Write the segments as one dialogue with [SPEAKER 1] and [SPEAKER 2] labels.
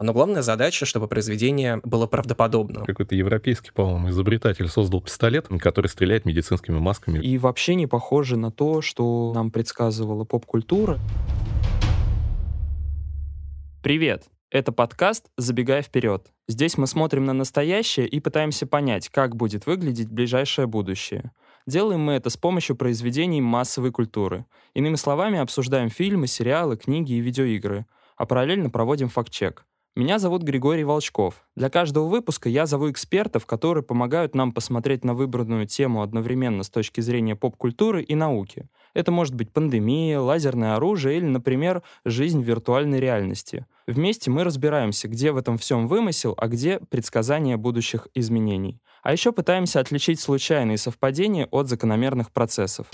[SPEAKER 1] Но главная задача, чтобы произведение было правдоподобным.
[SPEAKER 2] Какой-то европейский, по-моему, изобретатель создал пистолет, который стреляет медицинскими масками.
[SPEAKER 3] И вообще не похоже на то, что нам предсказывала поп-культура. Привет! Это подкаст «Забегая вперед». Здесь мы смотрим на настоящее и пытаемся понять, как будет выглядеть ближайшее будущее. Делаем мы это с помощью произведений массовой культуры. Иными словами, обсуждаем фильмы, сериалы, книги и видеоигры, а параллельно проводим факт-чек. Меня зовут Григорий Волчков. Для каждого выпуска я зову экспертов, которые помогают нам посмотреть на выбранную тему одновременно с точки зрения поп-культуры и науки. Это может быть пандемия, лазерное оружие или, например, жизнь в виртуальной реальности. Вместе мы разбираемся, где в этом всем вымысел, а где предсказание будущих изменений. А еще пытаемся отличить случайные совпадения от закономерных процессов.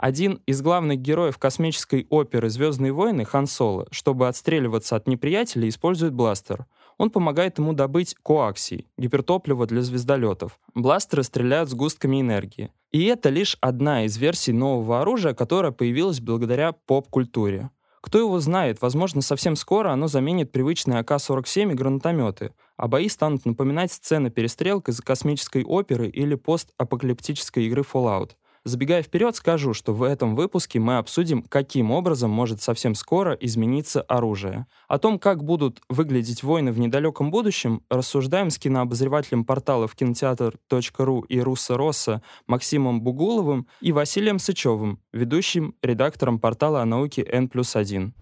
[SPEAKER 3] Один из главных героев космической оперы «Звездные войны» Хан Соло, чтобы отстреливаться от неприятелей, использует бластер. Он помогает ему добыть коаксий, гипертопливо для звездолетов. Бластеры стреляют с густками энергии. И это лишь одна из версий нового оружия, которая появилась благодаря поп-культуре. Кто его знает, возможно, совсем скоро оно заменит привычные АК-47 и гранатометы, а бои станут напоминать сцены перестрелок из космической оперы или постапокалиптической игры Fallout. Забегая вперед, скажу, что в этом выпуске мы обсудим, каким образом может совсем скоро измениться оружие. О том, как будут выглядеть войны в недалеком будущем, рассуждаем с кинообозревателем порталов кинотеатр.ру и Руссо Росса Максимом Бугуловым и Василием Сычевым, ведущим редактором портала о науке N+1.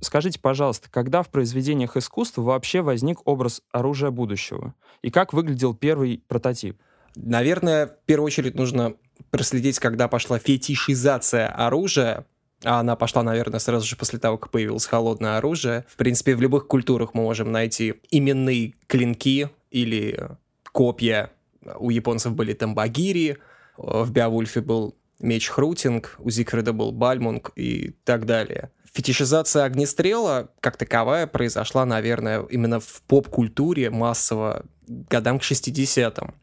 [SPEAKER 3] Скажите, пожалуйста, когда в произведениях искусства вообще возник образ оружия будущего? И как выглядел первый прототип?
[SPEAKER 1] Наверное, в первую очередь нужно проследить, когда пошла фетишизация оружия, а она пошла, наверное, сразу же после того, как появилось холодное оружие. В принципе, в любых культурах мы можем найти именные клинки или копья. У японцев были тамбагири, в Беовульфе был меч Хрутинг, у Зигфрида был Бальмунг и так далее. Фетишизация огнестрела, как таковая, произошла, наверное, именно в поп-культуре массово годам к 60-м.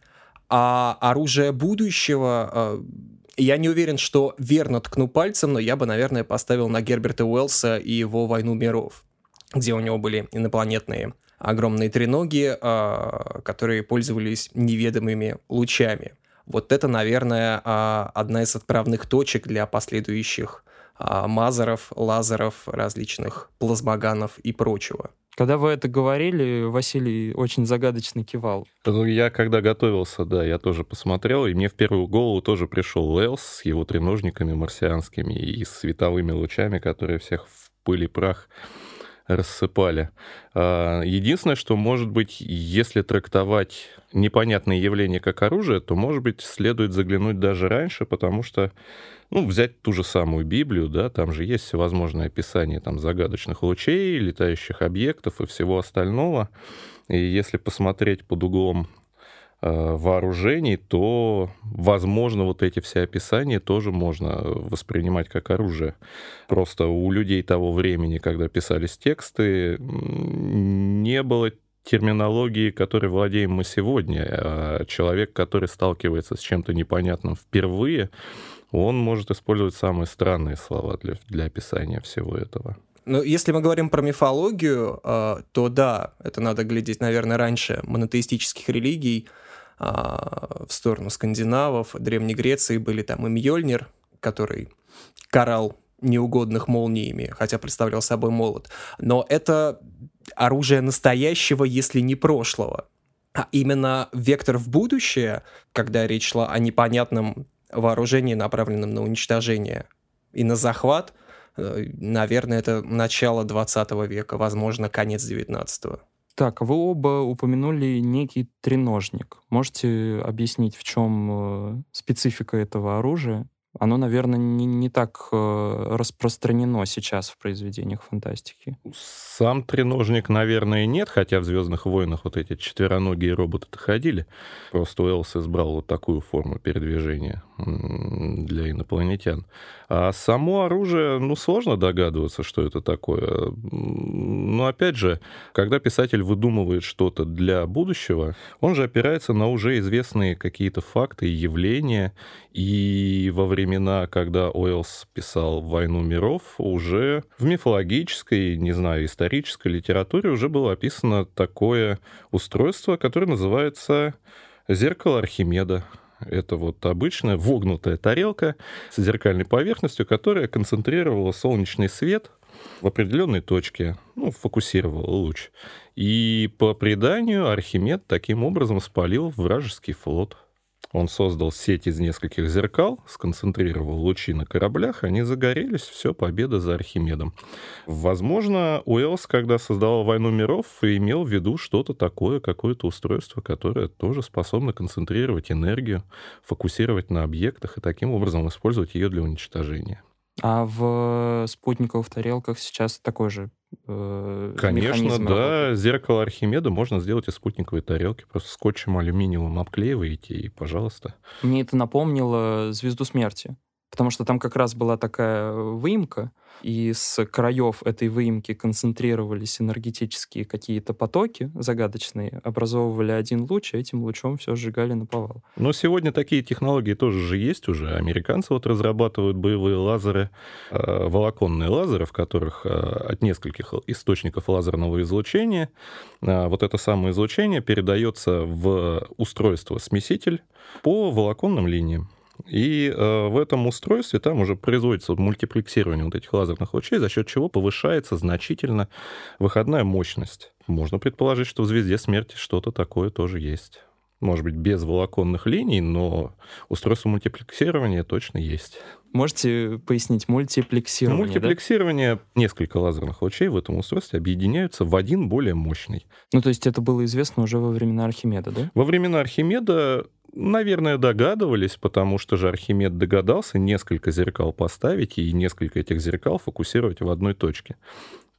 [SPEAKER 1] А оружие будущего, э, я не уверен, что верно ткну пальцем, но я бы, наверное, поставил на Герберта Уэллса и его «Войну миров», где у него были инопланетные огромные треноги, э, которые пользовались неведомыми лучами. Вот это, наверное, э, одна из отправных точек для последующих а, мазеров, лазеров, различных плазмоганов и прочего.
[SPEAKER 3] Когда вы это говорили, Василий очень загадочно кивал.
[SPEAKER 2] Ну, я когда готовился, да, я тоже посмотрел, и мне в первую голову тоже пришел Уэллс с его треножниками марсианскими и с световыми лучами, которые всех в пыль и прах рассыпали. А, единственное, что, может быть, если трактовать непонятные явления как оружие, то, может быть, следует заглянуть даже раньше, потому что, ну, взять ту же самую Библию, да, там же есть всевозможные описания там загадочных лучей, летающих объектов и всего остального. И если посмотреть под углом вооружений, то, возможно, вот эти все описания тоже можно воспринимать как оружие. Просто у людей того времени, когда писались тексты, не было терминологии, которой владеем мы сегодня. А человек, который сталкивается с чем-то непонятным впервые, он может использовать самые странные слова для, для описания всего этого.
[SPEAKER 1] Ну, если мы говорим про мифологию, э, то да, это надо глядеть, наверное, раньше монотеистических религий, в сторону скандинавов, Древней Греции были там и Мьёльнир, который карал неугодных молниями, хотя представлял собой молот. Но это оружие настоящего, если не прошлого. А именно вектор в будущее, когда речь шла о непонятном вооружении, направленном на уничтожение и на захват, э, наверное, это начало 20 века, возможно, конец 19
[SPEAKER 3] так, вы оба упомянули некий треножник. Можете объяснить, в чем э, специфика этого оружия? Оно, наверное, не, не так э, распространено сейчас в произведениях фантастики.
[SPEAKER 2] Сам треножник, наверное, нет, хотя в «Звездных войнах» вот эти четвероногие роботы-то ходили. Просто Уэллс избрал вот такую форму передвижения для инопланетян. А само оружие, ну, сложно догадываться, что это такое. Но, опять же, когда писатель выдумывает что-то для будущего, он же опирается на уже известные какие-то факты и явления, и во времена, когда Уэллс писал «Войну миров», уже в мифологической, не знаю, исторической литературе уже было описано такое устройство, которое называется «Зеркало Архимеда». Это вот обычная вогнутая тарелка с зеркальной поверхностью, которая концентрировала солнечный свет в определенной точке, ну, фокусировала луч. И по преданию Архимед таким образом спалил вражеский флот. Он создал сеть из нескольких зеркал, сконцентрировал лучи на кораблях, они загорелись, все, победа за Архимедом. Возможно, Уэллс, когда создавал «Войну миров», имел в виду что-то такое, какое-то устройство, которое тоже способно концентрировать энергию, фокусировать на объектах и таким образом использовать ее для уничтожения.
[SPEAKER 3] А в спутниковых тарелках сейчас такой же
[SPEAKER 2] Конечно, да.
[SPEAKER 3] Работает.
[SPEAKER 2] Зеркало Архимеда можно сделать из спутниковой тарелки. Просто скотчем алюминиевым обклеиваете, и пожалуйста.
[SPEAKER 3] Мне это напомнило «Звезду смерти» потому что там как раз была такая выемка, и с краев этой выемки концентрировались энергетические какие-то потоки загадочные, образовывали один луч, и этим лучом все сжигали на повал.
[SPEAKER 2] Но сегодня такие технологии тоже же есть уже. Американцы вот разрабатывают боевые лазеры, э, волоконные лазеры, в которых э, от нескольких источников лазерного излучения э, вот это самое излучение передается в устройство-смеситель по волоконным линиям. И э, в этом устройстве там уже производится мультиплексирование вот этих лазерных лучей, за счет чего повышается значительно выходная мощность. Можно предположить, что в «Звезде смерти» что-то такое тоже есть. Может быть, без волоконных линий, но устройство мультиплексирования точно есть.
[SPEAKER 3] Можете пояснить мультиплексирование?
[SPEAKER 2] Мультиплексирование, да? несколько лазерных лучей в этом устройстве объединяются в один более мощный.
[SPEAKER 3] Ну, то есть это было известно уже во времена Архимеда, да?
[SPEAKER 2] Во времена Архимеда Наверное, догадывались, потому что же Архимед догадался несколько зеркал поставить и несколько этих зеркал фокусировать в одной точке.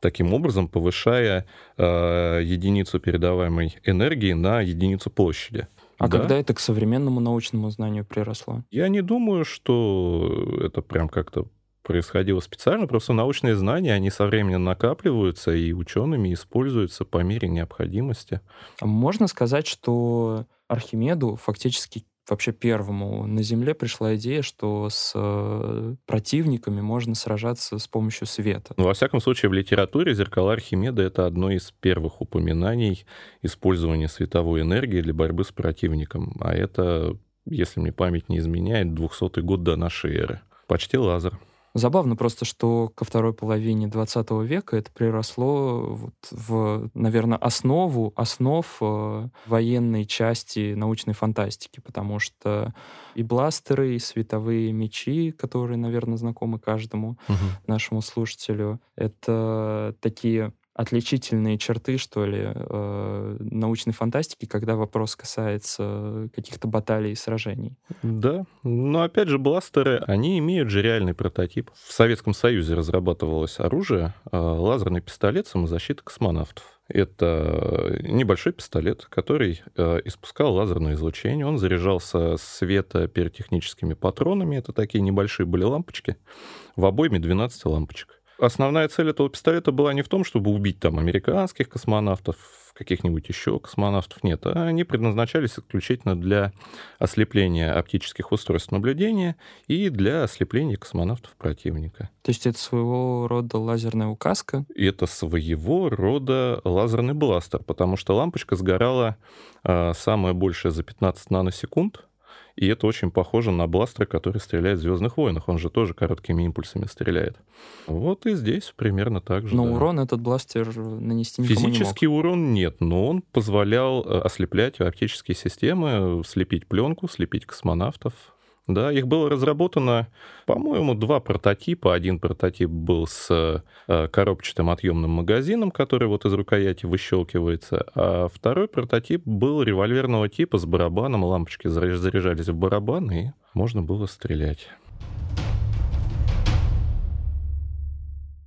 [SPEAKER 2] Таким образом, повышая э, единицу передаваемой энергии на единицу площади.
[SPEAKER 3] А да? когда это к современному научному знанию приросло?
[SPEAKER 2] Я не думаю, что это прям как-то происходило специально, просто научные знания, они со временем накапливаются и учеными используются по мере необходимости.
[SPEAKER 3] Можно сказать, что Архимеду фактически вообще первому на Земле пришла идея, что с э, противниками можно сражаться с помощью света.
[SPEAKER 2] Ну, во всяком случае, в литературе зеркала Архимеда — это одно из первых упоминаний использования световой энергии для борьбы с противником. А это, если мне память не изменяет, 200 год до нашей эры. Почти лазер.
[SPEAKER 3] Забавно просто, что ко второй половине 20 века это приросло вот в, наверное, основу основ э, военной части научной фантастики, потому что и бластеры, и световые мечи, которые, наверное, знакомы каждому угу. нашему слушателю, это такие отличительные черты, что ли, э, научной фантастики, когда вопрос касается каких-то баталий и сражений.
[SPEAKER 2] Да, но опять же, бластеры, они имеют же реальный прототип. В Советском Союзе разрабатывалось оружие, э, лазерный пистолет самозащиты космонавтов. Это небольшой пистолет, который э, испускал лазерное излучение. Он заряжался светоперетехническими патронами. Это такие небольшие были лампочки. В обойме 12 лампочек. Основная цель этого пистолета была не в том, чтобы убить там американских космонавтов, каких-нибудь еще космонавтов, нет. А они предназначались исключительно для ослепления оптических устройств наблюдения и для ослепления космонавтов противника.
[SPEAKER 3] То есть это своего рода лазерная указка?
[SPEAKER 2] И это своего рода лазерный бластер, потому что лампочка сгорала э, самое большее за 15 наносекунд, и это очень похоже на бластер, который стреляет в Звездных войнах. Он же тоже короткими импульсами стреляет. Вот и здесь примерно так же.
[SPEAKER 3] Но
[SPEAKER 2] да.
[SPEAKER 3] урон этот бластер нанести никому
[SPEAKER 2] Физический
[SPEAKER 3] не мог.
[SPEAKER 2] урон нет, но он позволял э, ослеплять оптические системы, слепить пленку, слепить космонавтов. Да, их было разработано, по-моему, два прототипа. Один прототип был с э, коробчатым отъемным магазином, который вот из рукояти выщелкивается, а второй прототип был револьверного типа с барабаном, лампочки заряжались в барабан, и можно было стрелять.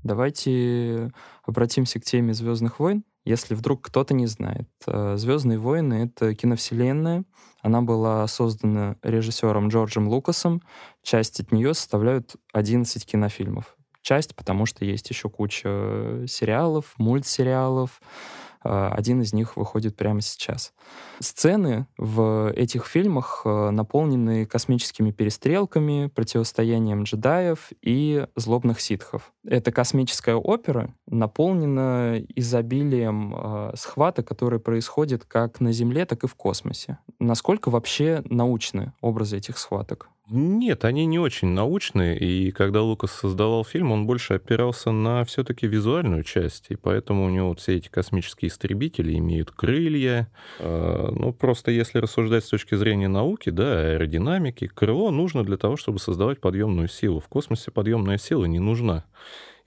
[SPEAKER 3] Давайте обратимся к теме Звездных войн. Если вдруг кто-то не знает, э, Звездные войны — это киновселенная, она была создана режиссером Джорджем Лукасом. Часть от нее составляют 11 кинофильмов. Часть, потому что есть еще куча сериалов, мультсериалов, Э, один из них выходит прямо сейчас. Сцены в этих фильмах э, наполнены космическими перестрелками, противостоянием джедаев и злобных ситхов. Эта космическая опера наполнена изобилием э, схваток, которые происходят как на Земле, так и в космосе. Насколько вообще научны образы этих схваток?
[SPEAKER 2] Нет, они не очень научные, и когда Лукас создавал фильм, он больше опирался на все-таки визуальную часть, и поэтому у него вот все эти космические истребители имеют крылья. Э, ну, просто если рассуждать с точки зрения науки, да, аэродинамики, крыло нужно для того, чтобы создавать подъемную силу. В космосе подъемная сила не нужна.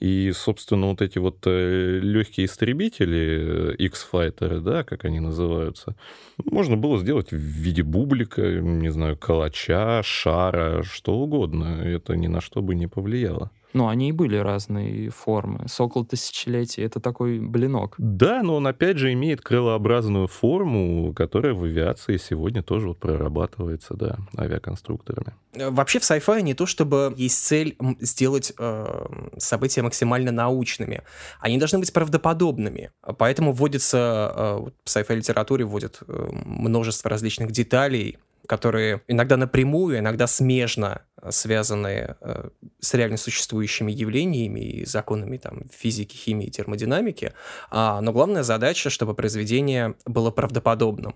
[SPEAKER 2] И, собственно, вот эти вот э, легкие истребители, X-файтеры, да, как они называются, можно было сделать в виде бублика, не знаю, калача, шара, что угодно. Это ни на что бы не повлияло.
[SPEAKER 3] Ну, они и были разные формы. Сокол тысячелетия — это такой блинок.
[SPEAKER 2] Да, но он опять же имеет крылообразную форму, которая в авиации сегодня тоже вот прорабатывается, да, авиаконструкторами.
[SPEAKER 1] Э, вообще в sci-fi не то, чтобы есть цель сделать э, события максимально научными. Они должны быть правдоподобными. Поэтому вводится, э, в sci-fi литературе вводят э, множество различных деталей, которые иногда напрямую, иногда смежно связаны э, с реально существующими явлениями и законами там, физики, химии, термодинамики. А, но главная задача, чтобы произведение было правдоподобным.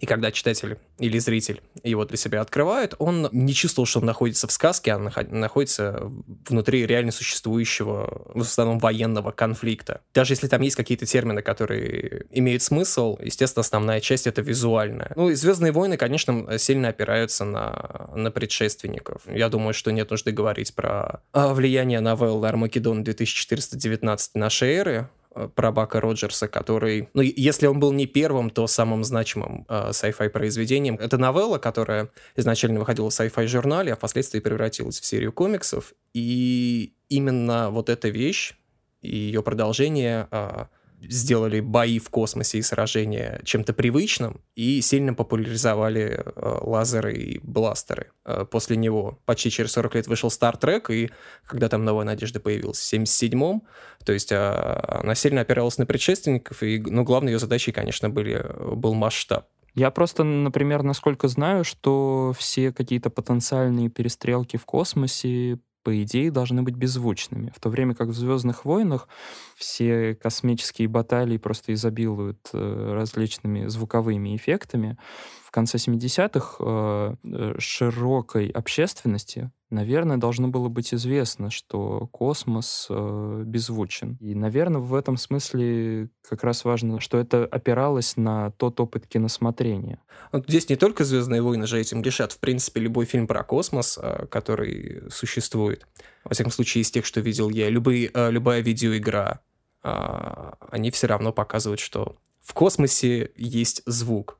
[SPEAKER 1] И когда читатель или зритель его для себя открывает, он не чувствовал, что он находится в сказке, а находится внутри реально существующего, в основном, военного конфликта. Даже если там есть какие-то термины, которые имеют смысл, естественно, основная часть — это визуальная. Ну и «Звездные войны», конечно, сильно опираются на, на предшественников. Я думаю, что нет нужды говорить про а, влияние новелл Армагеддон 2419 нашей эры, про Бака Роджерса, который, ну, если он был не первым, то самым значимым э, sci-fi произведением. Это новелла, которая изначально выходила в sci-fi журнале, а впоследствии превратилась в серию комиксов. И именно вот эта вещь и ее продолжение э, сделали бои в космосе и сражения чем-то привычным и сильно популяризовали э, лазеры и бластеры. Э, после него почти через 40 лет вышел Star Trek, и когда там «Новая надежда» появилась в 77-м, то есть э, она сильно опиралась на предшественников, и ну, главной ее задачей, конечно, были, был масштаб.
[SPEAKER 3] Я просто, например, насколько знаю, что все какие-то потенциальные перестрелки в космосе по идее, должны быть беззвучными. В то время как в «Звездных войнах» все космические баталии просто изобилуют э, различными звуковыми эффектами. В конце 70-х э, э, широкой общественности наверное, должно было быть известно, что космос э, беззвучен. И, наверное, в этом смысле как раз важно, что это опиралось на тот опыт киносмотрения.
[SPEAKER 1] Здесь не только «Звездные войны» же этим решат. В принципе, любой фильм про космос, э, который существует, во всяком случае, из тех, что видел я, любые, э, любая видеоигра, э, они все равно показывают, что в космосе есть звук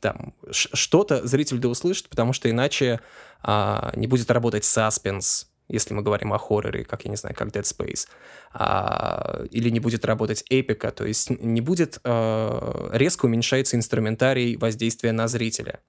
[SPEAKER 1] там что-то зритель да услышит, потому что иначе а, не будет работать саспенс, если мы говорим о хорроре, как, я не знаю, как Dead Space, а, или не будет работать эпика, то есть не будет, а, резко уменьшается инструментарий воздействия на зрителя.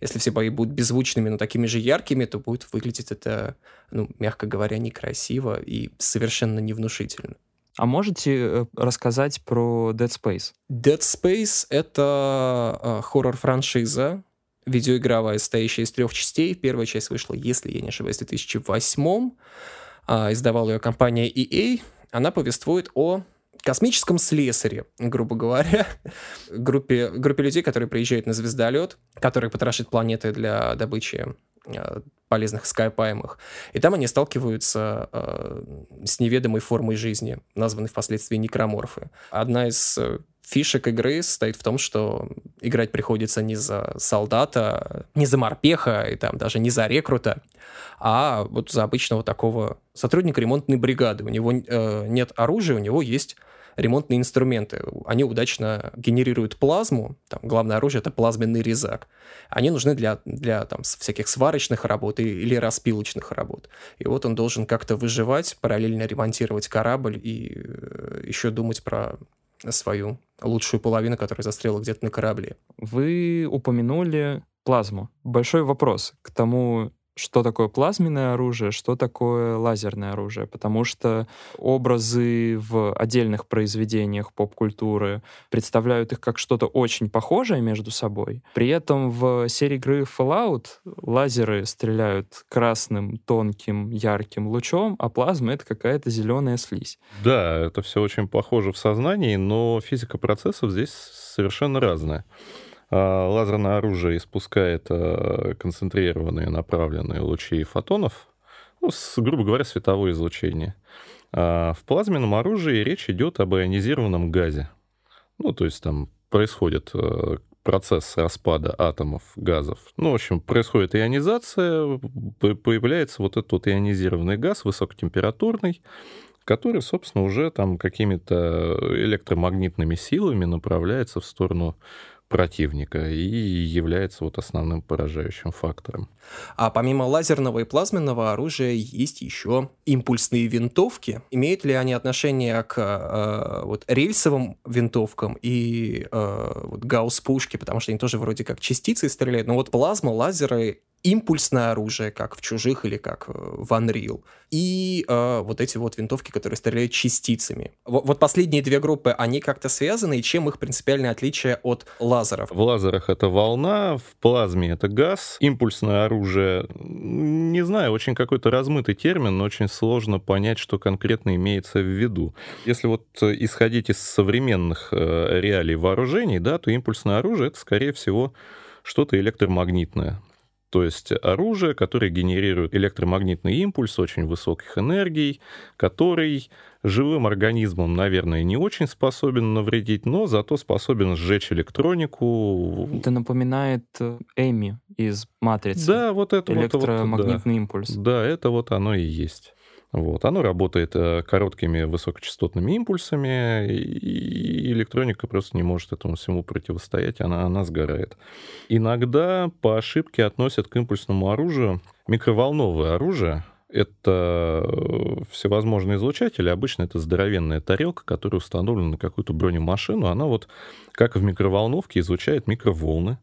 [SPEAKER 1] Если все бои будут беззвучными, но такими же яркими, то будет выглядеть это, ну, мягко говоря, некрасиво и совершенно невнушительно.
[SPEAKER 3] А можете э, рассказать про Dead Space?
[SPEAKER 1] Dead Space — это э, хоррор-франшиза, видеоигровая, состоящая из трех частей. Первая часть вышла, если я не ошибаюсь, в 2008 а, Издавала ее компания EA. Она повествует о космическом слесаре, грубо говоря, группе, группе людей, которые приезжают на звездолет, который потрошит планеты для добычи Э, полезных ископаемых. И там они сталкиваются э, с неведомой формой жизни, названной впоследствии некроморфы. Одна из э, фишек игры состоит в том, что играть приходится не за солдата, не за морпеха, и там даже не за рекрута, а вот за обычного такого сотрудника ремонтной бригады. У него э, нет оружия, у него есть ремонтные инструменты. Они удачно генерируют плазму, там, главное оружие — это плазменный резак. Они нужны для, для там, всяких сварочных работ или распилочных работ. И вот он должен как-то выживать, параллельно ремонтировать корабль и э, еще думать про свою лучшую половину, которая застряла где-то на корабле.
[SPEAKER 3] Вы упомянули плазму. Большой вопрос к тому, что такое плазменное оружие, что такое лазерное оружие, потому что образы в отдельных произведениях поп-культуры представляют их как что-то очень похожее между собой. При этом в серии игры Fallout лазеры стреляют красным, тонким, ярким лучом, а плазма — это какая-то зеленая слизь.
[SPEAKER 2] Да, это все очень похоже в сознании, но физика процессов здесь совершенно разная. А, лазерное оружие испускает а, концентрированные направленные лучи фотонов, ну, с, грубо говоря, световое излучение. А в плазменном оружии речь идет об ионизированном газе. Ну, то есть там происходит процесс распада атомов газов. Ну, в общем, происходит ионизация, появляется вот этот вот ионизированный газ высокотемпературный, который, собственно, уже там какими-то электромагнитными силами направляется в сторону противника и является вот основным поражающим фактором.
[SPEAKER 1] А помимо лазерного и плазменного оружия есть еще импульсные винтовки. Имеют ли они отношение к э, вот рельсовым винтовкам и э, вот гаусс-пушке, потому что они тоже вроде как частицы стреляют, но вот плазма, лазеры импульсное оружие, как в «Чужих» или как э, в Unreal, и э, вот эти вот винтовки, которые стреляют частицами. Вот, вот последние две группы, они как-то связаны, и чем их принципиальное отличие от лазеров?
[SPEAKER 2] В лазерах это волна, в плазме это газ. Импульсное оружие, не знаю, очень какой-то размытый термин, но очень сложно понять, что конкретно имеется в виду. Если вот э, исходить из современных э, реалий вооружений, да, то импульсное оружие это, скорее всего, что-то электромагнитное. То есть оружие, которое генерирует электромагнитный импульс очень высоких энергий, который живым организмом, наверное, не очень способен навредить, но зато способен сжечь электронику.
[SPEAKER 3] Это напоминает э, Эми из «Матрицы».
[SPEAKER 2] Да, вот это
[SPEAKER 3] Электромагнитный
[SPEAKER 2] вот, да.
[SPEAKER 3] импульс.
[SPEAKER 2] Да, это вот оно и есть. Вот. Оно работает э, короткими высокочастотными импульсами, и электроника просто не может этому всему противостоять, она, она сгорает. Иногда по ошибке относят к импульсному оружию микроволновое оружие, это э, всевозможные излучатели. Обычно это здоровенная тарелка, которая установлена на какую-то бронемашину. Она вот, как в микроволновке, излучает микроволны.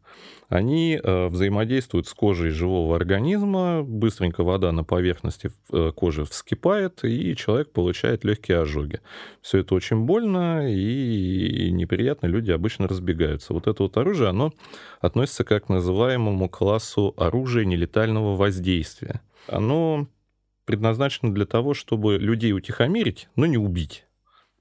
[SPEAKER 2] Они э, взаимодействуют с кожей живого организма. Быстренько вода на поверхности э, кожи вскипает, и человек получает легкие ожоги. Все это очень больно и неприятно. Люди обычно разбегаются. Вот это вот оружие, оно относится к так называемому классу оружия нелетального воздействия. Оно предназначено для того, чтобы людей утихомирить, но не убить.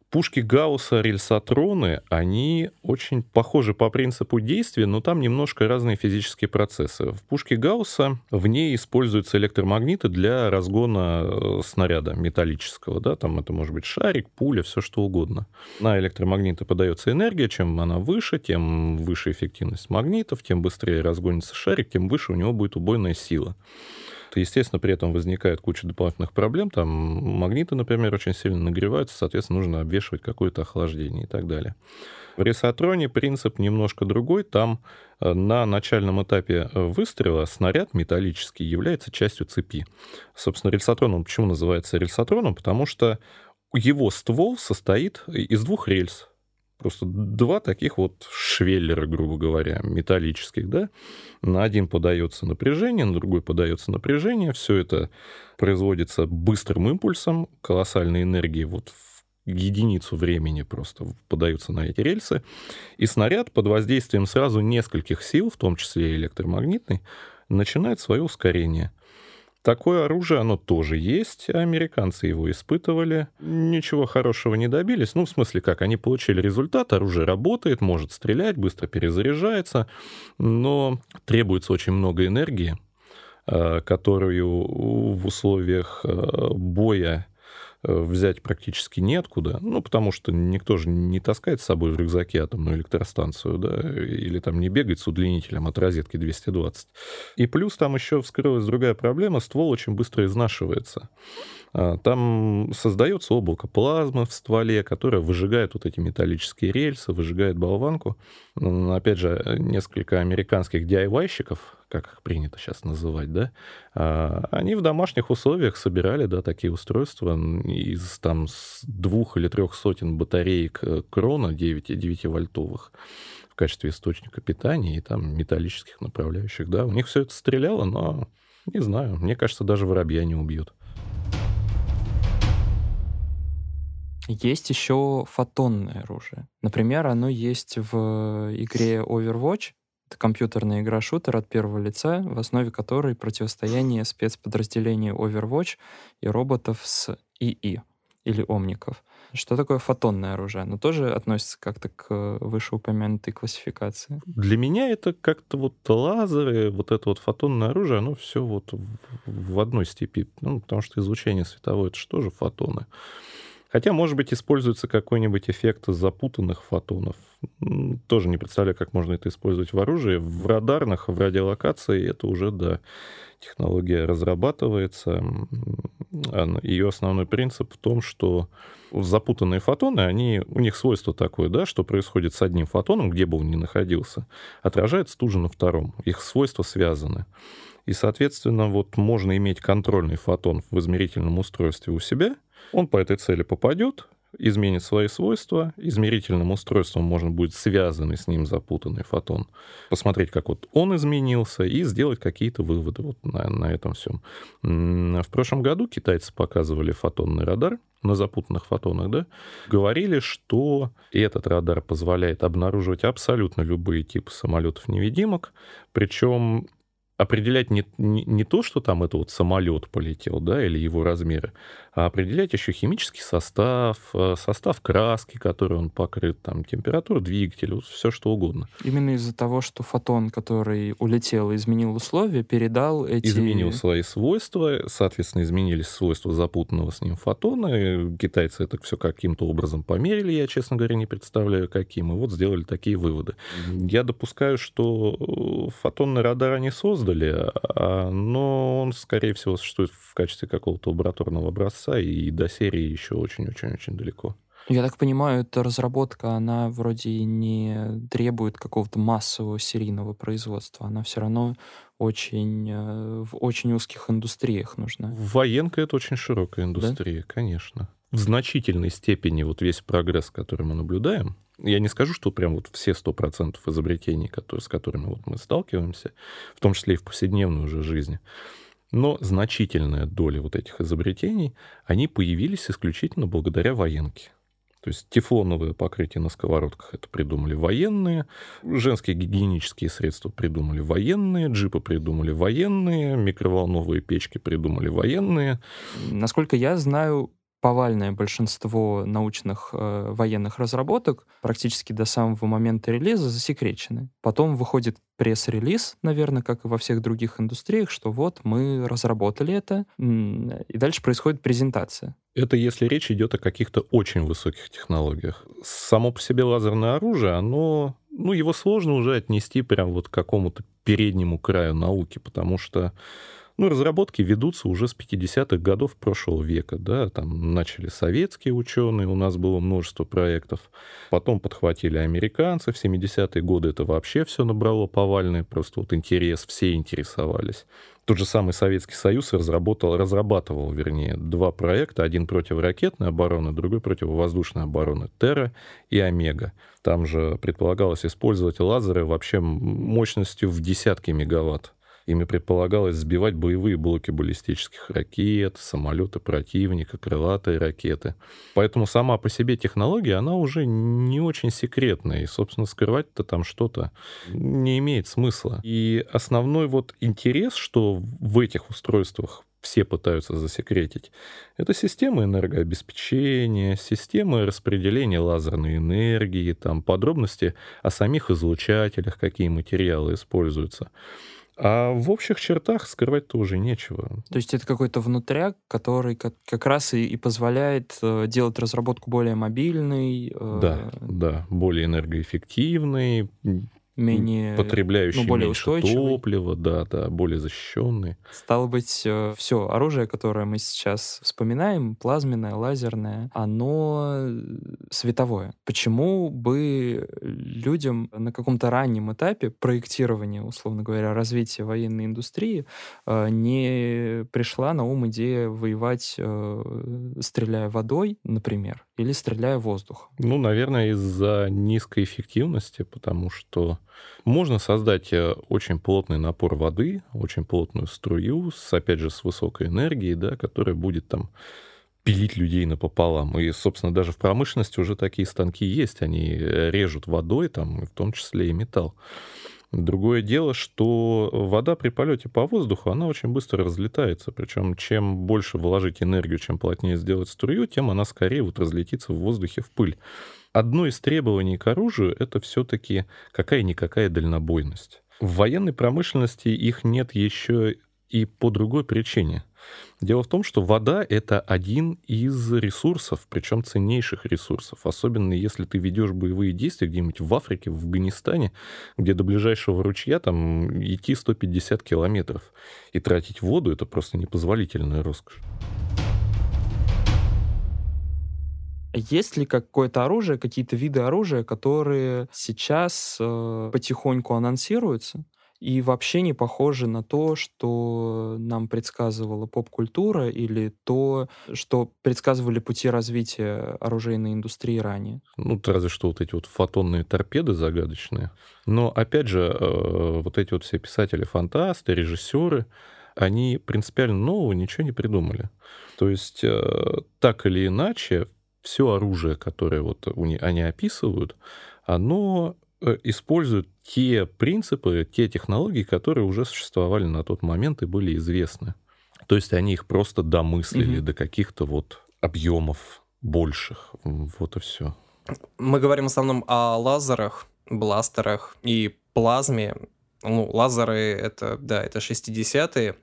[SPEAKER 2] Пушки Гаусса, рельсотроны, они очень похожи по принципу действия, но там немножко разные физические процессы. В пушке Гаусса в ней используются электромагниты для разгона э, снаряда металлического. Да? Там это может быть шарик, пуля, все что угодно. На электромагниты подается энергия. Чем она выше, тем выше эффективность магнитов, тем быстрее разгонится шарик, тем выше у него будет убойная сила. Естественно, при этом возникает куча дополнительных проблем. Там магниты, например, очень сильно нагреваются, соответственно, нужно обвешивать какое-то охлаждение и так далее. В ресотроне принцип немножко другой. Там э, на начальном этапе э, выстрела снаряд металлический является частью цепи. Собственно, рельсотрон, он почему называется рельсотроном? Потому что его ствол состоит из двух рельс. Просто два таких вот швеллера, грубо говоря, металлических, да. На один подается напряжение, на другой подается напряжение. Все это производится быстрым импульсом, колоссальной энергии вот в единицу времени просто подаются на эти рельсы. И снаряд под воздействием сразу нескольких сил, в том числе электромагнитной, начинает свое ускорение. Такое оружие, оно тоже есть. Американцы его испытывали. Ничего хорошего не добились. Ну, в смысле, как? Они получили результат, оружие работает, может стрелять, быстро перезаряжается, но требуется очень много энергии, э, которую в условиях э, боя взять практически неоткуда, ну, потому что никто же не таскает с собой в рюкзаке атомную электростанцию, да, или там не бегает с удлинителем от розетки 220. И плюс там еще вскрылась другая проблема, ствол очень быстро изнашивается. А, там создается облако плазмы в стволе, которое выжигает вот эти металлические рельсы, выжигает болванку. Опять же, несколько американских DIY-щиков, как их принято сейчас называть, да, а, они в домашних условиях собирали, да, такие устройства из там с двух или трех сотен батареек э, крона 9, 9-вольтовых в качестве источника питания и там металлических направляющих, да. У них все это стреляло, но не знаю, мне кажется, даже воробья не убьют.
[SPEAKER 3] Есть еще фотонное оружие. Например, оно есть в игре Overwatch. Это компьютерная игра-шутер от первого лица, в основе которой противостояние спецподразделений Overwatch и роботов с ИИ или омников. Что такое фотонное оружие? Оно тоже относится как-то к вышеупомянутой классификации?
[SPEAKER 2] Для меня это как-то вот лазеры, вот это вот фотонное оружие, оно все вот в, одной степи. Ну, потому что излучение световое, это же фотоны? Хотя, может быть, используется какой-нибудь эффект запутанных фотонов. Тоже не представляю, как можно это использовать в оружии. В радарных, в радиолокации это уже, да, технология разрабатывается. Ее основной принцип в том, что запутанные фотоны, они, у них свойство такое, да, что происходит с одним фотоном, где бы он ни находился, отражается тут же на втором. Их свойства связаны. И, соответственно, вот можно иметь контрольный фотон в измерительном устройстве у себя – он по этой цели попадет, изменит свои свойства, измерительным устройством можно будет связанный с ним запутанный фотон, посмотреть, как вот он изменился, и сделать какие-то выводы вот на, на этом всем. В прошлом году китайцы показывали фотонный радар на запутанных фотонах, да, говорили, что этот радар позволяет обнаруживать абсолютно любые типы самолетов-невидимок, причем определять не, не, не то, что там это вот самолет полетел, да, или его размеры, определять еще химический состав, э, состав краски, которой он покрыт, там, температуру двигателя, все что угодно.
[SPEAKER 3] Именно из-за того, что фотон, который улетел изменил условия, передал эти...
[SPEAKER 2] Изменил свои свойства, соответственно, изменились свойства запутанного с ним фотона. Китайцы это все каким-то образом померили, я, честно говоря, не представляю, каким. И вот сделали такие выводы. Я допускаю, что э, фотонный радар они создали, а, но он, скорее всего, существует в качестве какого-то лабораторного образца конца, и до серии еще очень-очень-очень далеко.
[SPEAKER 3] Я так понимаю, эта разработка, она вроде не требует какого-то массового серийного производства. Она все равно очень, э, в очень узких индустриях нужна.
[SPEAKER 2] Военка — это очень широкая индустрия, да? конечно. В значительной степени вот весь прогресс, который мы наблюдаем, я не скажу, что прям вот все 100% изобретений, которые, с которыми вот мы сталкиваемся, в том числе и в повседневной уже жизни, но значительная доля вот этих изобретений, они появились исключительно благодаря военке. То есть тефлоновое покрытие на сковородках это придумали военные, женские гигиенические средства придумали военные, джипы придумали военные, микроволновые печки придумали военные.
[SPEAKER 3] Насколько я знаю, повальное большинство научных э, военных разработок практически до самого момента релиза засекречены. Потом выходит пресс-релиз, наверное, как и во всех других индустриях, что вот мы разработали это, и дальше происходит презентация.
[SPEAKER 2] Это если речь идет о каких-то очень высоких технологиях. Само по себе лазерное оружие, оно, ну, его сложно уже отнести прям вот к какому-то переднему краю науки, потому что ну, разработки ведутся уже с 50-х годов прошлого века, да, там начали советские ученые, у нас было множество проектов, потом подхватили американцы, в 70-е годы это вообще все набрало повальный, просто вот интерес, все интересовались. Тот же самый Советский Союз разработал, разрабатывал, вернее, два проекта. Один противоракетной обороны, другой противовоздушной обороны. Терра и Омега. Там же предполагалось использовать лазеры вообще мощностью в десятки мегаватт. Ими предполагалось сбивать боевые блоки баллистических ракет, самолеты противника, крылатые ракеты. Поэтому сама по себе технология, она уже не очень секретная. И, собственно, скрывать-то там что-то не имеет смысла. И основной вот интерес, что в этих устройствах все пытаются засекретить. Это системы энергообеспечения, системы распределения лазерной энергии, там подробности о самих излучателях, какие материалы используются. А в общих чертах скрывать тоже нечего.
[SPEAKER 3] То есть это какой-то внутряк, который как, как раз и, и позволяет э, делать разработку более мобильной.
[SPEAKER 2] Э... Да, да, более энергоэффективной,
[SPEAKER 3] менее
[SPEAKER 2] потребляющий ну, более меньше топлива, да, да, более защищенный.
[SPEAKER 3] Стало быть, э, все оружие, которое мы сейчас вспоминаем, плазменное, лазерное, оно э, световое. Почему бы людям на каком-то раннем этапе проектирования, условно говоря, развития военной индустрии э, не пришла на ум идея воевать, стреляя водой, например, или стреляя воздухом?
[SPEAKER 2] Ну, наверное, из-за низкой эффективности, потому что можно создать э, очень плотный напор воды, очень плотную струю, с, опять же, с высокой энергией, да, которая будет там пилить людей напополам. И, собственно, даже в промышленности уже такие станки есть. Они э, режут водой, там, в том числе и металл. Другое дело, что вода при полете по воздуху, она очень быстро разлетается. Причем чем больше вложить энергию, чем плотнее сделать струю, тем она скорее вот разлетится в воздухе в пыль. Одно из требований к оружию — это все-таки какая-никакая дальнобойность. В военной промышленности их нет еще и по другой причине. Дело в том, что вода — это один из ресурсов, причем ценнейших ресурсов, особенно если ты ведешь боевые действия где-нибудь в Африке, в Афганистане, где до ближайшего ручья там идти 150 километров. И тратить воду — это просто непозволительная роскошь.
[SPEAKER 3] Есть ли какое-то оружие, какие-то виды оружия, которые сейчас э, потихоньку анонсируются? И вообще не похожи на то, что нам предсказывала поп-культура или то, что предсказывали пути развития оружейной индустрии ранее.
[SPEAKER 2] Ну, разве что вот эти вот фотонные торпеды загадочные. Но, опять же, э, вот эти вот все писатели-фантасты, режиссеры, они принципиально нового ничего не придумали. То есть, э, так или иначе, все оружие, которое вот они описывают, оно э, использует те принципы, те технологии, которые уже существовали на тот момент и были известны. То есть они их просто домыслили mm-hmm. до каких-то вот объемов больших. Вот и все.
[SPEAKER 1] Мы говорим в основном о лазерах, бластерах и плазме. Ну, лазеры это, да, это 60-е.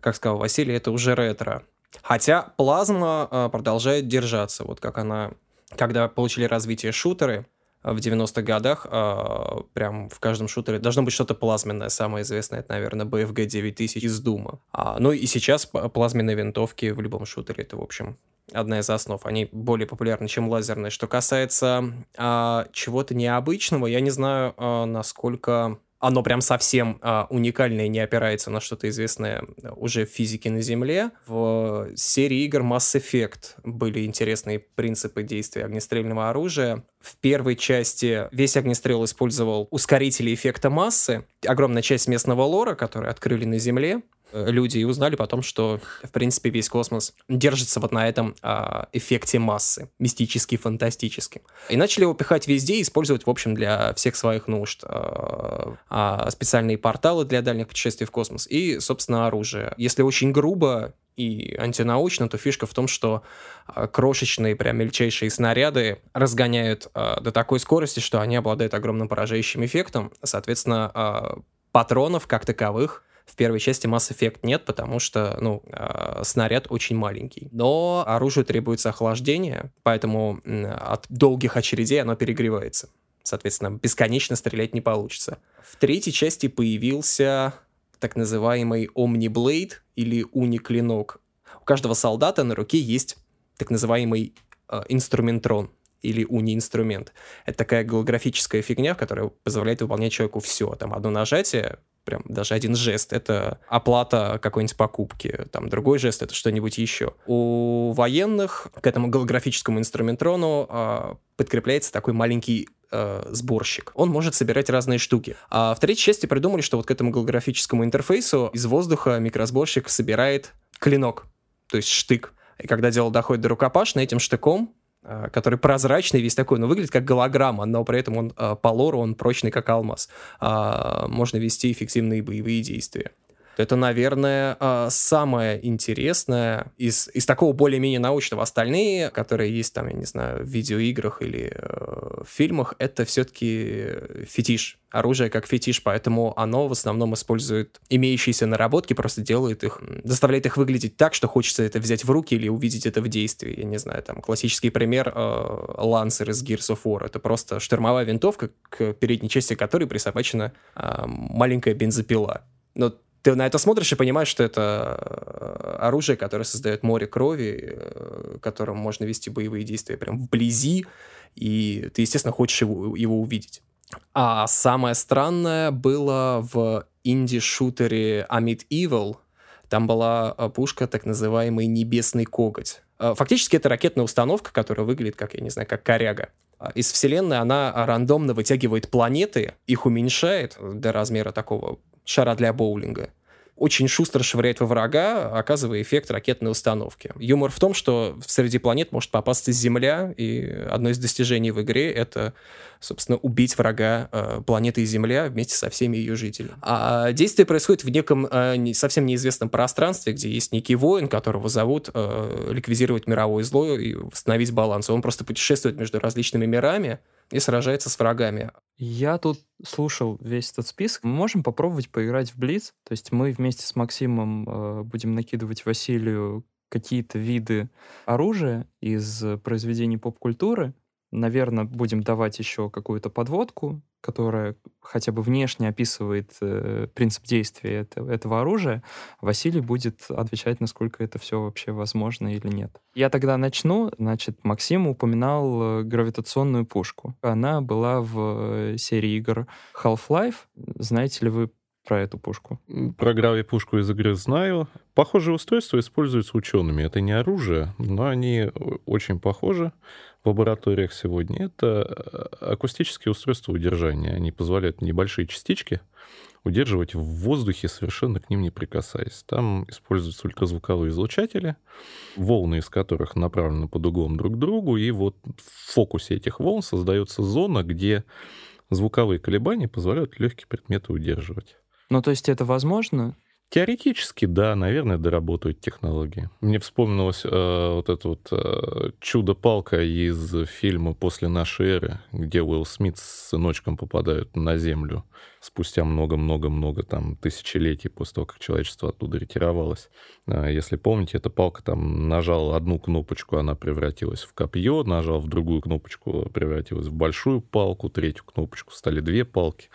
[SPEAKER 1] Как сказал Василий, это уже ретро. Хотя плазма а, продолжает держаться, вот как она, когда получили развитие шутеры в 90-х годах, а, прям в каждом шутере должно быть что-то плазменное. Самое известное, это, наверное, BFG 9000 из Дума. А, ну и сейчас плазменные винтовки в любом шутере, это, в общем, одна из основ. Они более популярны, чем лазерные. Что касается а, чего-то необычного, я не знаю, а, насколько оно прям совсем а, уникальное, не опирается на что-то известное уже в физике на Земле. В серии игр Mass Effect были интересные принципы действия огнестрельного оружия. В первой части весь огнестрел использовал ускорители эффекта массы. Огромная часть местного лора, который открыли на Земле, Э, люди и узнали потом, что, в принципе, весь космос держится вот на этом а, эффекте массы, мистически, фантастически. И начали его пихать везде, использовать, в общем, для всех своих нужд. А, а, специальные порталы для дальних путешествий в космос и, собственно, оружие. Если очень грубо и антинаучно, то фишка в том, что крошечные, прям мельчайшие снаряды разгоняют а, до такой скорости, что они обладают огромным поражающим эффектом. Соответственно, а, патронов как таковых в первой части Mass Effect нет, потому что, ну, э, снаряд очень маленький. Но оружию требуется охлаждение, поэтому э, от долгих очередей оно перегревается. Соответственно, бесконечно стрелять не получится. В третьей части появился так называемый Omni Blade или уни-клинок. У каждого солдата на руке есть так называемый э, инструментрон или уни-инструмент. Это такая голографическая фигня, которая позволяет выполнять человеку все. Там одно нажатие, прям даже один жест — это оплата какой-нибудь покупки, там другой жест — это что-нибудь еще. У военных к этому голографическому инструментрону э, подкрепляется такой маленький э, сборщик. Он может собирать разные штуки. А в третьей части придумали, что вот к этому голографическому интерфейсу из воздуха микросборщик собирает клинок, то есть штык. И когда дело доходит до рукопашной, этим штыком который прозрачный весь такой, но выглядит как голограмма, но при этом он э, по лору он прочный как алмаз. А, можно вести эффективные боевые действия. Это, наверное, а, самое интересное из, из такого более-менее научного. Остальные, которые есть там, я не знаю, в видеоиграх или э, в фильмах, это все-таки фетиш. Оружие как фетиш, поэтому оно в основном использует имеющиеся наработки, просто делает их, заставляет их выглядеть так, что хочется это взять в руки или увидеть это в действии. Я не знаю, там классический пример э, Лансер из Gears of War. Это просто штурмовая винтовка, к передней части которой присобачена э, маленькая бензопила. Но ты на это смотришь и понимаешь, что это э, оружие, которое создает море крови, э, которым можно вести боевые действия прям вблизи, и ты, естественно, хочешь его, его увидеть. А самое странное было в инди-шутере Amid Evil. Там была э, пушка, так называемый «Небесный коготь». Фактически это ракетная установка, которая выглядит как, я не знаю, как коряга. Из Вселенной она рандомно вытягивает планеты, их уменьшает до размера такого шара для боулинга, очень шустро швыряет во врага, оказывая эффект ракетной установки. Юмор в том, что среди планет может попасться Земля, и одно из достижений в игре — это, собственно, убить врага э, планеты Земля вместе со всеми ее жителями. А действие происходит в неком э, не, совсем неизвестном пространстве, где есть некий воин, которого зовут э, ликвидировать мировое зло и восстановить баланс. Он просто путешествует между различными мирами, и сражается с врагами.
[SPEAKER 3] Я тут слушал весь этот список. Мы можем попробовать поиграть в Блиц. То есть мы вместе с Максимом э, будем накидывать Василию какие-то виды оружия из произведений поп-культуры. Наверное, будем давать еще какую-то подводку, которая хотя бы внешне описывает э, принцип действия этого, этого оружия, Василий будет отвечать, насколько это все вообще возможно или нет. Я тогда начну. Значит, Максим упоминал э, гравитационную пушку. Она была в э, серии игр Half-Life. Знаете ли вы про эту пушку?
[SPEAKER 2] Про грави-пушку из игры знаю. Похожие устройства используются учеными. Это не оружие, но они очень похожи в лабораториях сегодня, это э, акустические устройства удержания. Они позволяют небольшие частички удерживать в воздухе, совершенно к ним не прикасаясь. Там используются ультразвуковые излучатели, волны из которых направлены под углом друг к другу, и вот в фокусе этих волн создается зона, где звуковые колебания позволяют легкие предметы удерживать.
[SPEAKER 3] Ну, то есть это возможно?
[SPEAKER 2] Теоретически, да, наверное, доработают технологии. Мне вспомнилось э, вот это вот э, чудо-палка из фильма «После нашей эры», где Уилл Смит с сыночком попадают на Землю спустя много-много-много там тысячелетий после того, как человечество оттуда ретировалось. А, если помните, эта палка там нажал одну кнопочку, она превратилась в копье, нажал в другую кнопочку, превратилась в большую палку, третью кнопочку стали две палки,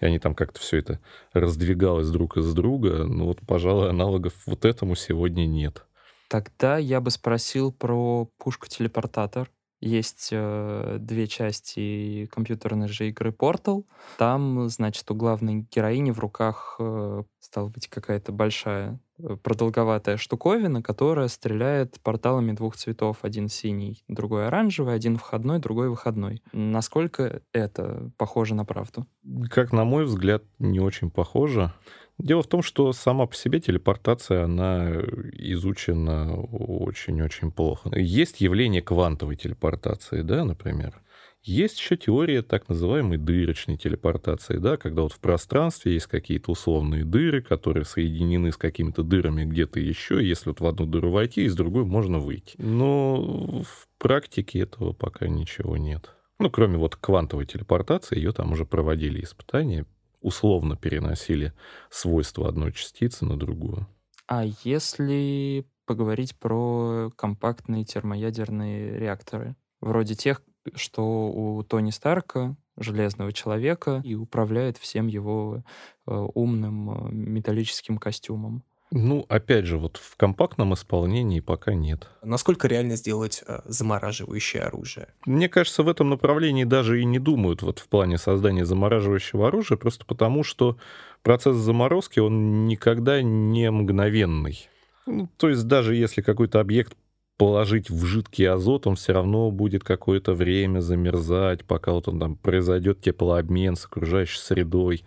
[SPEAKER 2] и они там как-то все это раздвигалось друг из друга. Ну вот, пожалуй, аналогов вот этому сегодня нет.
[SPEAKER 3] Тогда я бы спросил про пушку-телепортатор. Есть э, две части компьютерной же игры Portal. Там, значит, у главной героини в руках э, стала быть какая-то большая э, продолговатая штуковина, которая стреляет порталами двух цветов. Один синий, другой оранжевый, один входной, другой выходной. Насколько это похоже на правду?
[SPEAKER 2] Как на мой взгляд, не очень похоже. Дело в том, что сама по себе телепортация, она изучена очень-очень плохо. Есть явление квантовой телепортации, да, например. Есть еще теория так называемой дырочной телепортации, да, когда вот в пространстве есть какие-то условные дыры, которые соединены с какими-то дырами где-то еще, если вот в одну дыру войти, из другой можно выйти. Но в практике этого пока ничего нет. Ну, кроме вот квантовой телепортации, ее там уже проводили испытания, условно переносили свойства одной частицы на другую.
[SPEAKER 3] А если поговорить про компактные термоядерные реакторы, вроде тех, что у Тони Старка, железного человека, и управляет всем его э, умным э, металлическим костюмом.
[SPEAKER 2] Ну, опять же, вот в компактном исполнении пока нет.
[SPEAKER 1] Насколько реально сделать э, замораживающее оружие?
[SPEAKER 2] Мне кажется, в этом направлении даже и не думают вот в плане создания замораживающего оружия, просто потому что процесс заморозки, он никогда не мгновенный. Ну, то есть даже если какой-то объект положить в жидкий азот, он все равно будет какое-то время замерзать, пока вот он там произойдет теплообмен с окружающей средой.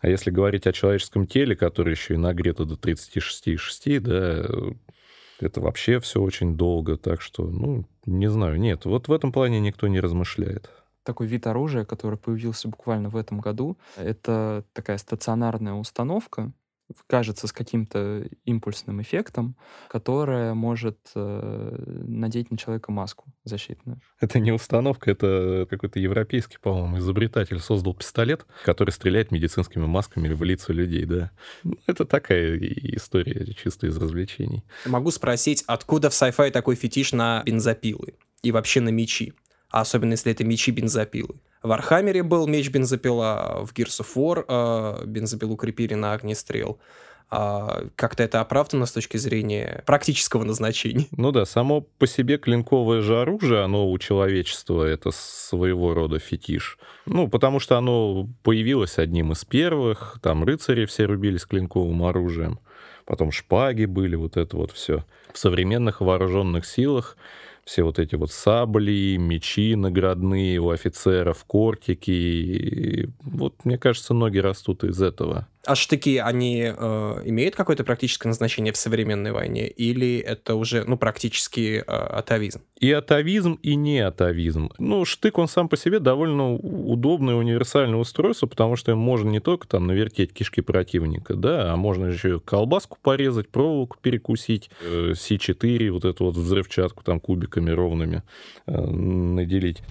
[SPEAKER 2] А если говорить о человеческом теле, которое еще и нагрето до 36,6, да, это вообще все очень долго, так что, ну, не знаю, нет, вот в этом плане никто не размышляет
[SPEAKER 3] такой вид оружия, который появился буквально в этом году. Это такая стационарная установка, кажется, с каким-то импульсным эффектом, которая может э, надеть на человека маску защитную.
[SPEAKER 2] Это не установка, это какой-то европейский, по-моему, изобретатель создал пистолет, который стреляет медицинскими масками в лица людей, да. Ну, это такая история чисто из развлечений.
[SPEAKER 1] Могу спросить, откуда в sci-fi такой фетиш на бензопилы и вообще на мечи? А особенно если это мечи-бензопилы. В Архамере был меч-бензопила, в Gears of War э, бензопилу крепили на огнестрел. А как-то это оправдано с точки зрения практического назначения.
[SPEAKER 2] Ну да, само по себе клинковое же оружие, оно у человечества это своего рода фетиш. Ну, потому что оно появилось одним из первых, там рыцари все рубились клинковым оружием, потом шпаги были, вот это вот все. В современных вооруженных силах все вот эти вот сабли, мечи наградные у офицеров, кортики. Вот, мне кажется, ноги растут из этого.
[SPEAKER 1] А штыки, они э, имеют какое-то практическое назначение в современной войне? Или это уже, ну, практически э, атовизм?
[SPEAKER 2] И атовизм, и не атовизм. Ну, штык, он сам по себе довольно удобное, универсальное устройство, потому что им можно не только там навертеть кишки противника, да, а можно еще колбаску порезать, проволоку перекусить, э, С4, вот эту вот взрывчатку там кубиками ровными э, наделить.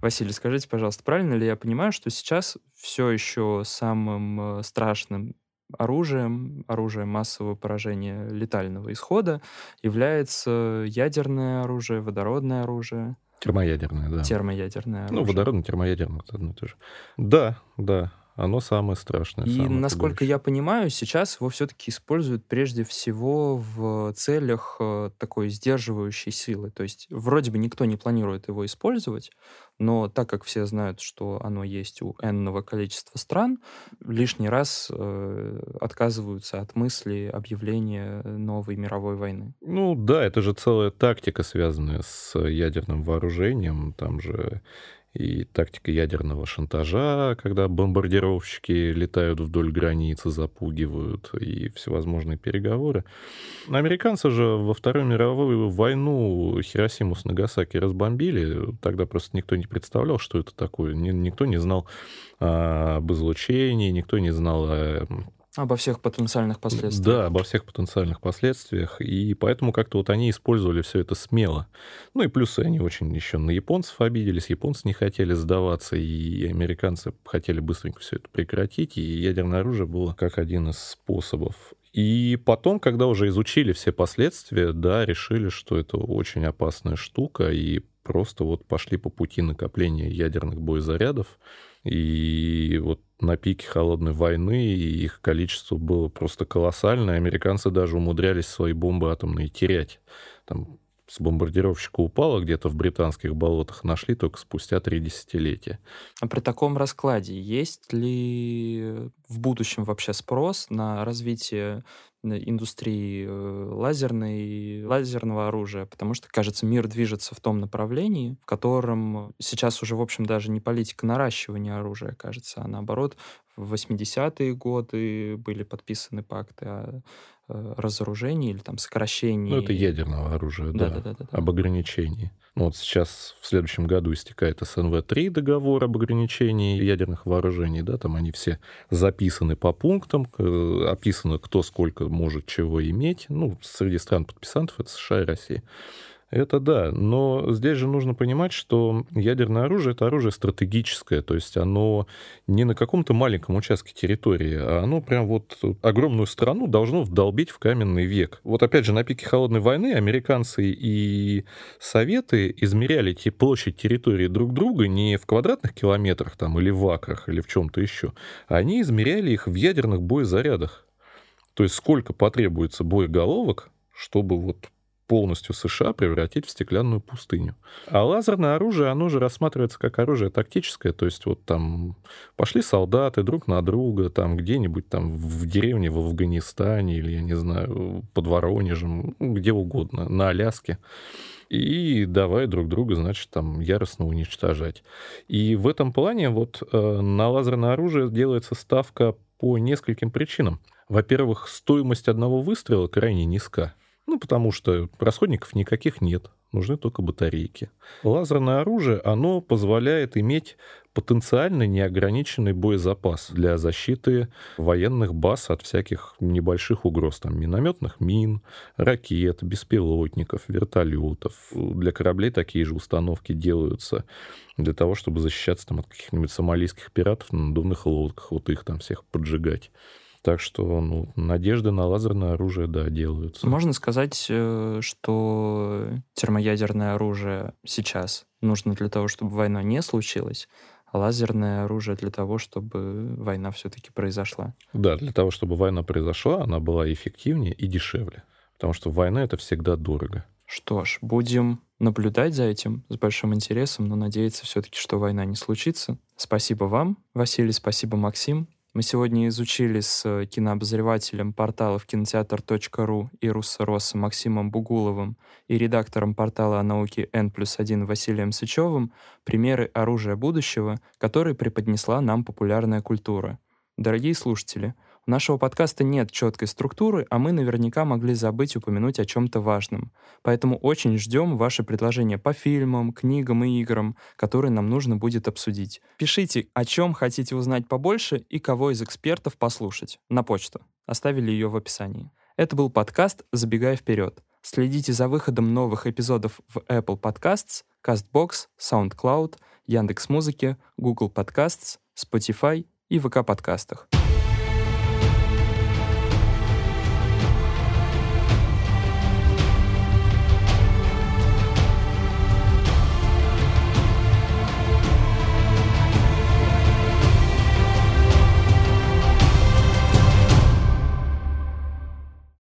[SPEAKER 3] Василий, скажите, пожалуйста, правильно ли я понимаю, что сейчас все еще самым э, страшным оружием, оружием массового поражения летального исхода является ядерное оружие, водородное оружие?
[SPEAKER 2] Термоядерное, да.
[SPEAKER 3] Термоядерное
[SPEAKER 2] ну, оружие. Ну, водородное, термоядерное, это одно и то же. Да, да, оно самое страшное.
[SPEAKER 3] И
[SPEAKER 2] самое
[SPEAKER 3] насколько я понимаю, сейчас его все-таки используют прежде всего в целях э, такой сдерживающей силы. То есть вроде бы никто не планирует его использовать, но так как все знают, что оно есть у энного количества стран, лишний раз э, отказываются от мысли объявления новой мировой войны.
[SPEAKER 2] Ну да, это же целая тактика, связанная с ядерным вооружением. Там же и тактика ядерного шантажа, когда бомбардировщики летают вдоль границы, запугивают, и всевозможные переговоры. Американцы же во Вторую мировую войну Хиросиму с Нагасаки разбомбили. Тогда просто никто не представлял, что это такое. Никто не знал об излучении, никто не знал о
[SPEAKER 3] Обо всех потенциальных последствиях.
[SPEAKER 2] Да, обо всех потенциальных последствиях. И поэтому как-то вот они использовали все это смело. Ну и плюсы они очень еще на японцев обиделись. Японцы не хотели сдаваться, и американцы хотели быстренько все это прекратить. И ядерное оружие было как один из способов. И потом, когда уже изучили все последствия, да, решили, что это очень опасная штука, и просто вот пошли по пути накопления ядерных боезарядов. И вот на пике холодной войны их количество было просто колоссальное. Американцы даже умудрялись свои бомбы атомные терять. Там с бомбардировщика упало где-то в британских болотах, нашли только спустя три десятилетия.
[SPEAKER 3] А при таком раскладе есть ли в будущем вообще спрос на развитие индустрии э, лазерной, лазерного оружия, потому что, кажется, мир движется в том направлении, в котором сейчас уже, в общем, даже не политика наращивания оружия, кажется, а наоборот, в 80-е годы были подписаны пакты о разоружении или там сокращении...
[SPEAKER 2] Ну, это ядерного оружия, да, да, да, да, да. об ограничении. Ну, вот сейчас в следующем году истекает СНВ-3 договор об ограничении ядерных вооружений, да, там они все записаны по пунктам, описано, кто сколько может чего иметь. Ну, среди стран-подписантов это США и Россия. Это да, но здесь же нужно понимать, что ядерное оружие — это оружие стратегическое, то есть оно не на каком-то маленьком участке территории, а оно прям вот огромную страну должно вдолбить в каменный век. Вот опять же, на пике Холодной войны американцы и Советы измеряли те площадь территории друг друга не в квадратных километрах там, или в акрах, или в чем-то еще, они измеряли их в ядерных боезарядах. То есть сколько потребуется боеголовок, чтобы вот полностью США превратить в стеклянную пустыню. А лазерное оружие, оно же рассматривается как оружие тактическое, то есть вот там пошли солдаты друг на друга, там где-нибудь там в деревне в Афганистане или, я не знаю, под Воронежем, ну, где угодно, на Аляске и давай друг друга, значит, там яростно уничтожать. И в этом плане вот э, на лазерное оружие делается ставка по нескольким причинам. Во-первых, стоимость одного выстрела крайне низка. Ну, потому что расходников никаких нет. нужны только батарейки. Лазерное оружие, оно позволяет иметь потенциально неограниченный боезапас для защиты военных баз от всяких небольших угроз, там, минометных мин, ракет, беспилотников, вертолетов. Для кораблей такие же установки делаются для того, чтобы защищаться там, от каких-нибудь сомалийских пиратов на надувных лодках, вот их там всех поджигать. Так что ну, надежды на лазерное оружие, да, делаются.
[SPEAKER 3] Можно сказать, э, что термоядерное оружие сейчас нужно для того, чтобы война не случилась, а лазерное оружие для того, чтобы война все-таки произошла.
[SPEAKER 2] Да, для того, чтобы война произошла, она была эффективнее и дешевле. Потому что война — это всегда дорого.
[SPEAKER 3] Что ж, будем наблюдать за этим с большим интересом, но надеяться все-таки, что война не случится. Спасибо вам, Василий, спасибо, Максим. Мы сегодня изучили с кинообозревателем порталов кинотеатр.ру и Руссороса Максимом Бугуловым и редактором портала о науке N плюс 1 Василием Сычевым примеры оружия будущего, которые преподнесла нам популярная культура. Дорогие слушатели, нашего подкаста нет четкой структуры, а мы наверняка могли забыть упомянуть о чем-то важном. Поэтому очень ждем ваши предложения по фильмам, книгам и играм, которые нам нужно будет обсудить. Пишите, о чем хотите узнать побольше и кого из экспертов послушать. На почту. Оставили ее в описании. Это был подкаст «Забегая вперед». Следите за выходом новых эпизодов в Apple Podcasts, CastBox, SoundCloud, Яндекс.Музыке, Google Podcasts, Spotify и ВК подкастах.